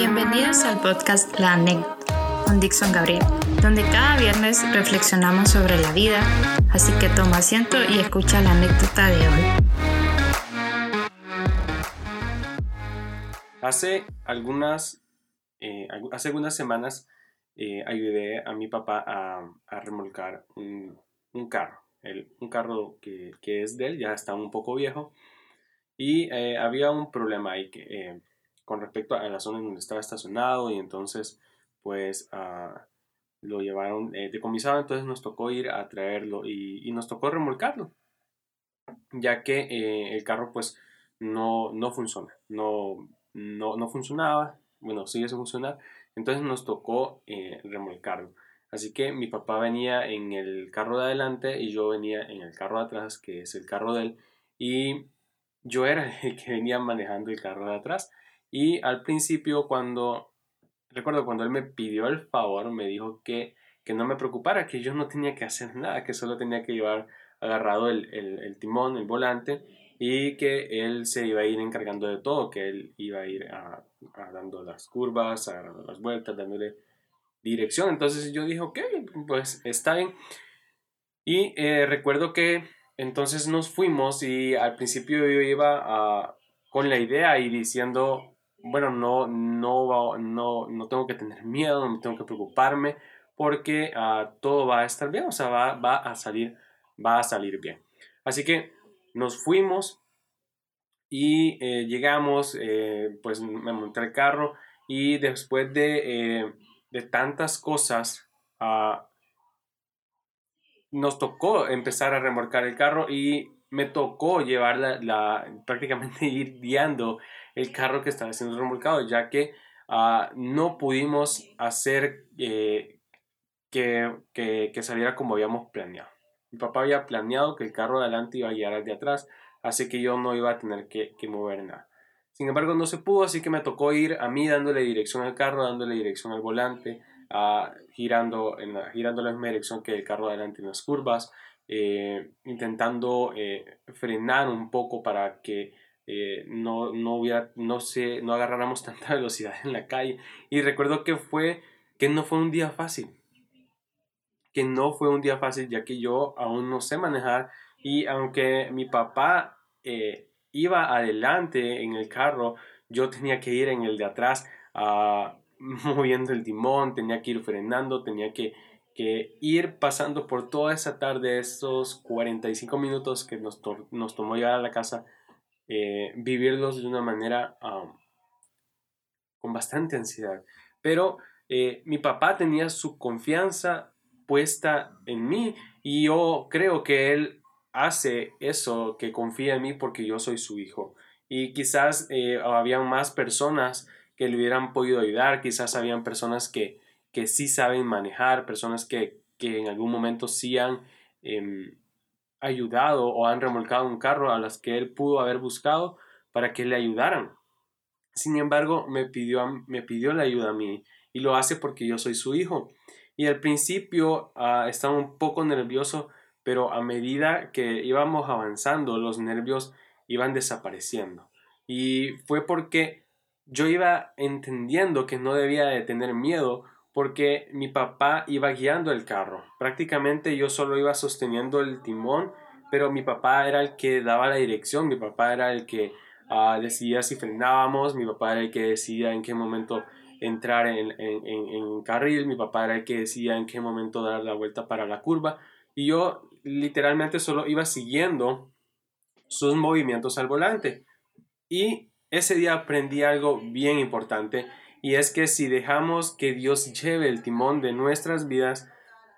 Bienvenidos al podcast La Anécdota con Dixon Gabriel, donde cada viernes reflexionamos sobre la vida, así que toma asiento y escucha la anécdota de hoy. Hace algunas, eh, hace algunas semanas eh, ayudé a mi papá a, remolcar un, carro, un carro que, es de él, ya está un poco viejo, y eh, había un problema ahí que con respecto a la zona en donde estaba estacionado y entonces pues ah, lo llevaron eh, decomisado, entonces nos tocó ir a traerlo y, nos tocó remolcarlo, ya que eh, el carro pues no, no funciona, no, no, no funcionaba, bueno, sigue sin funcionar, entonces nos tocó eh, remolcarlo. Así que mi papá venía en el carro de adelante y yo venía en el carro de atrás, que es el carro de él, y yo era el que venía manejando el carro de atrás. Y al principio cuando, recuerdo cuando él me pidió el favor, me dijo que, que no me preocupara, que yo no tenía que hacer nada, que solo tenía que llevar agarrado el, el, timón, el volante, y que él se iba a ir encargando de todo, que él iba a ir a, dando las curvas, agarrando las vueltas, dándole dirección. Entonces yo dije, ok, pues está bien. Y eh, recuerdo que entonces nos fuimos y al principio yo iba a, con la idea y diciendo, bueno, no, no, no, no tengo que tener miedo, no tengo que preocuparme, porque ah, todo va a estar bien, o sea, va, va, a salir, va a salir bien. Así que nos fuimos y eh, llegamos, eh, pues me monté el carro y después de, eh, de tantas cosas, ah, nos tocó empezar a remolcar el carro y me tocó llevar la, prácticamente ir guiando el carro que estaba siendo remolcado, ya que ah, no pudimos hacer eh, que, que, saliera como habíamos planeado. Mi papá había planeado que el carro de adelante iba a guiar al de atrás, así que yo no iba a tener que, mover nada. Sin embargo, no se pudo, así que me tocó ir a mí dándole dirección al carro, dándole dirección al volante, ah, girando, en la, girando la misma dirección que el carro de adelante en las curvas, eh, intentando eh, frenar un poco para que eh, no, no, hubiera, no, se, no agarráramos tanta velocidad en la calle. Y recuerdo que fue, que no fue un día fácil. Que no fue un día fácil ya que yo aún no sé manejar y aunque mi papá iba adelante en el carro, yo tenía que ir en el de atrás ah, moviendo el timón, tenía que ir frenando, tenía que ir pasando por toda esa tarde, esos 45 minutos que nos, nos tomó llegar a la casa, eh, vivirlos de una manera con bastante ansiedad. Pero eh, mi papá tenía su confianza puesta en mí y yo creo que él hace eso, que confía en mí porque yo soy su hijo. Y quizás eh, habían más personas que le hubieran podido ayudar, quizás habían personas que que sí saben manejar, personas que, en algún momento sí han em, ayudado o han remolcado un carro a las que él pudo haber buscado para que le ayudaran. Sin embargo, me pidió, me pidió la ayuda a mí y lo hace porque yo soy su hijo. Y al principio ah, estaba un poco nervioso, pero a medida que íbamos avanzando, los nervios iban desapareciendo. Y fue porque yo iba entendiendo que no debía de tener miedo porque mi papá iba guiando el carro. Prácticamente yo solo iba sosteniendo el timón, pero mi papá era el que daba la dirección, mi papá era el que ah, decidía si frenábamos, mi papá era el que decidía en qué momento entrar en, en, en, carril, mi papá era el que decía en qué momento dar la vuelta para la curva y yo literalmente solo iba siguiendo sus movimientos al volante. Y ese día aprendí algo bien importante y es que si dejamos que Dios lleve el timón de nuestras vidas,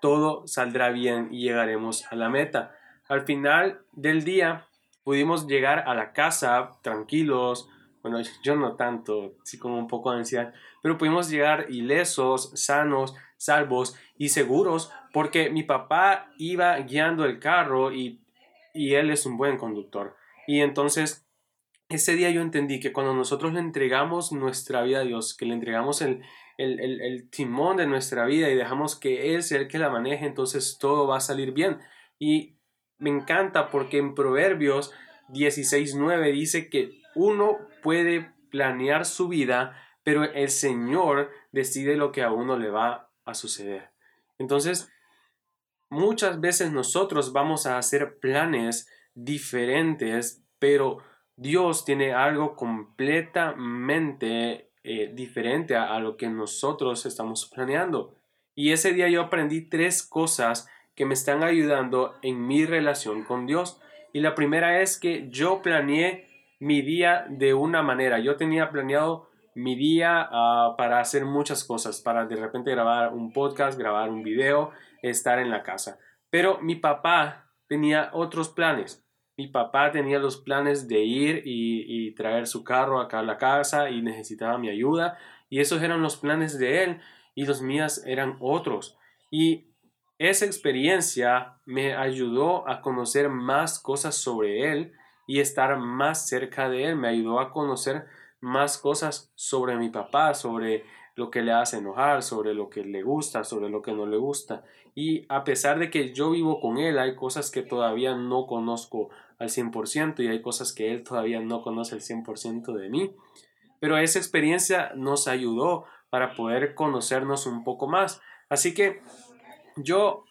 todo saldrá bien y llegaremos a la meta. Al final del día pudimos llegar a la casa tranquilos, bueno, yo no tanto, sí como un poco de ansiedad, pero pudimos llegar ilesos, sanos, salvos y seguros porque mi papá iba guiando el carro y, y él es un buen conductor. Y entonces ese día yo entendí que cuando nosotros le entregamos nuestra vida a Dios, que le entregamos el, el, timón de nuestra vida y dejamos que Él sea el que la maneje, entonces todo va a salir bien. Y me encanta porque en Proverbios 16.9 dice que uno puede planear su vida, pero el Señor decide lo que a uno le va a suceder. Entonces, muchas veces nosotros vamos a hacer planes diferentes, pero Dios tiene algo completamente eh, diferente a, lo que nosotros estamos planeando. Y ese día yo aprendí tres cosas que me están ayudando en mi relación con Dios. Y la primera es que yo planeé mi día de una manera. Yo tenía planeado mi día ah, para hacer muchas cosas, para de repente grabar un podcast, grabar un video, estar en la casa. Pero mi papá tenía otros planes. Mi papá tenía los planes de ir y, traer su carro acá a la casa y necesitaba mi ayuda. Y esos eran los planes de él y los míos eran otros. Y esa experiencia me ayudó a conocer más cosas sobre él y estar más cerca de él. Me ayudó a conocer más cosas sobre mi papá, sobre lo que le hace enojar, sobre lo que le gusta, sobre lo que no le gusta. Y a pesar de que yo vivo con él, hay cosas que todavía no conozco al 100% y hay cosas que él todavía no conoce al 100% de mí. Pero esa experiencia nos ayudó para poder conocernos un poco más. Así que yo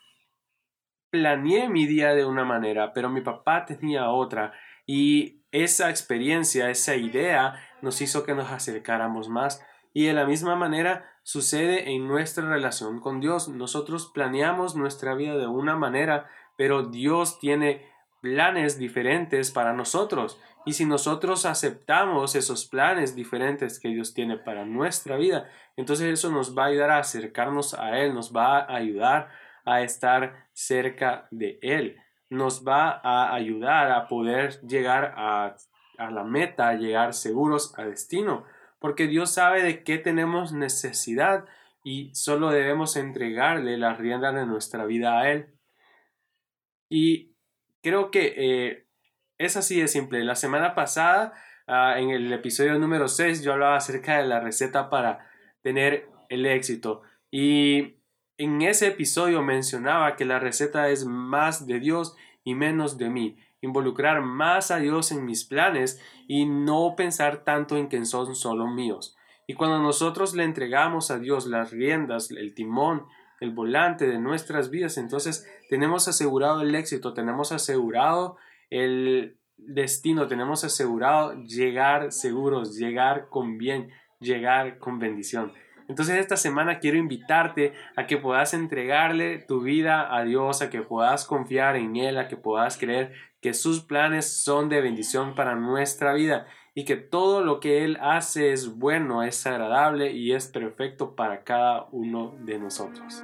planeé mi día de una manera, pero mi papá tenía otra y esa experiencia, esa idea nos hizo que nos acercáramos más. Y de la misma manera sucede en nuestra relación con Dios. Nosotros planeamos nuestra vida de una manera, pero Dios tiene planes diferentes para nosotros. Y si nosotros aceptamos esos planes diferentes que Dios tiene para nuestra vida, entonces eso nos va a ayudar a acercarnos a Él, nos va a ayudar a estar cerca de Él nos va a ayudar a poder llegar a, la meta, llegar seguros a destino, porque Dios sabe de qué tenemos necesidad y solo debemos entregarle las riendas de nuestra vida a Él. Y creo que eh, es así de simple. La semana pasada, ah, en el episodio número 6, yo hablaba acerca de la receta para tener el éxito. Y en ese episodio mencionaba que la receta es más de Dios y menos de mí, involucrar más a Dios en mis planes y no pensar tanto en que son solo míos. Y cuando nosotros le entregamos a Dios las riendas, el timón, el volante de nuestras vidas, entonces tenemos asegurado el éxito, tenemos asegurado el destino, tenemos asegurado llegar seguros, llegar con bien, llegar con bendición. Entonces esta semana quiero invitarte a que puedas entregarle tu vida a Dios, a que puedas confiar en Él, a que puedas creer que sus planes son de bendición para nuestra vida y que todo lo que Él hace es bueno, es agradable y es perfecto para cada uno de nosotros.